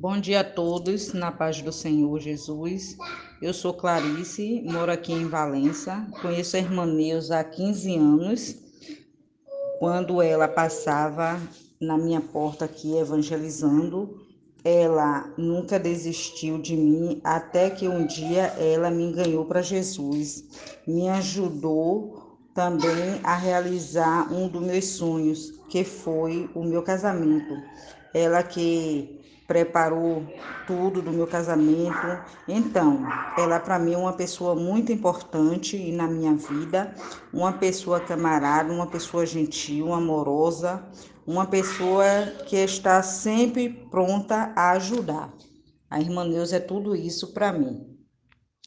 Bom dia a todos, na paz do Senhor Jesus. Eu sou Clarice, moro aqui em Valença. Conheço a irmã Neuza há 15 anos. Quando ela passava na minha porta aqui evangelizando, ela nunca desistiu de mim, até que um dia ela me ganhou para Jesus. Me ajudou também a realizar um dos meus sonhos, que foi o meu casamento. Ela que preparou tudo do meu casamento. Então, ela para mim é uma pessoa muito importante na minha vida, uma pessoa camarada, uma pessoa gentil, amorosa, uma pessoa que está sempre pronta a ajudar. A irmã Neuza é tudo isso para mim.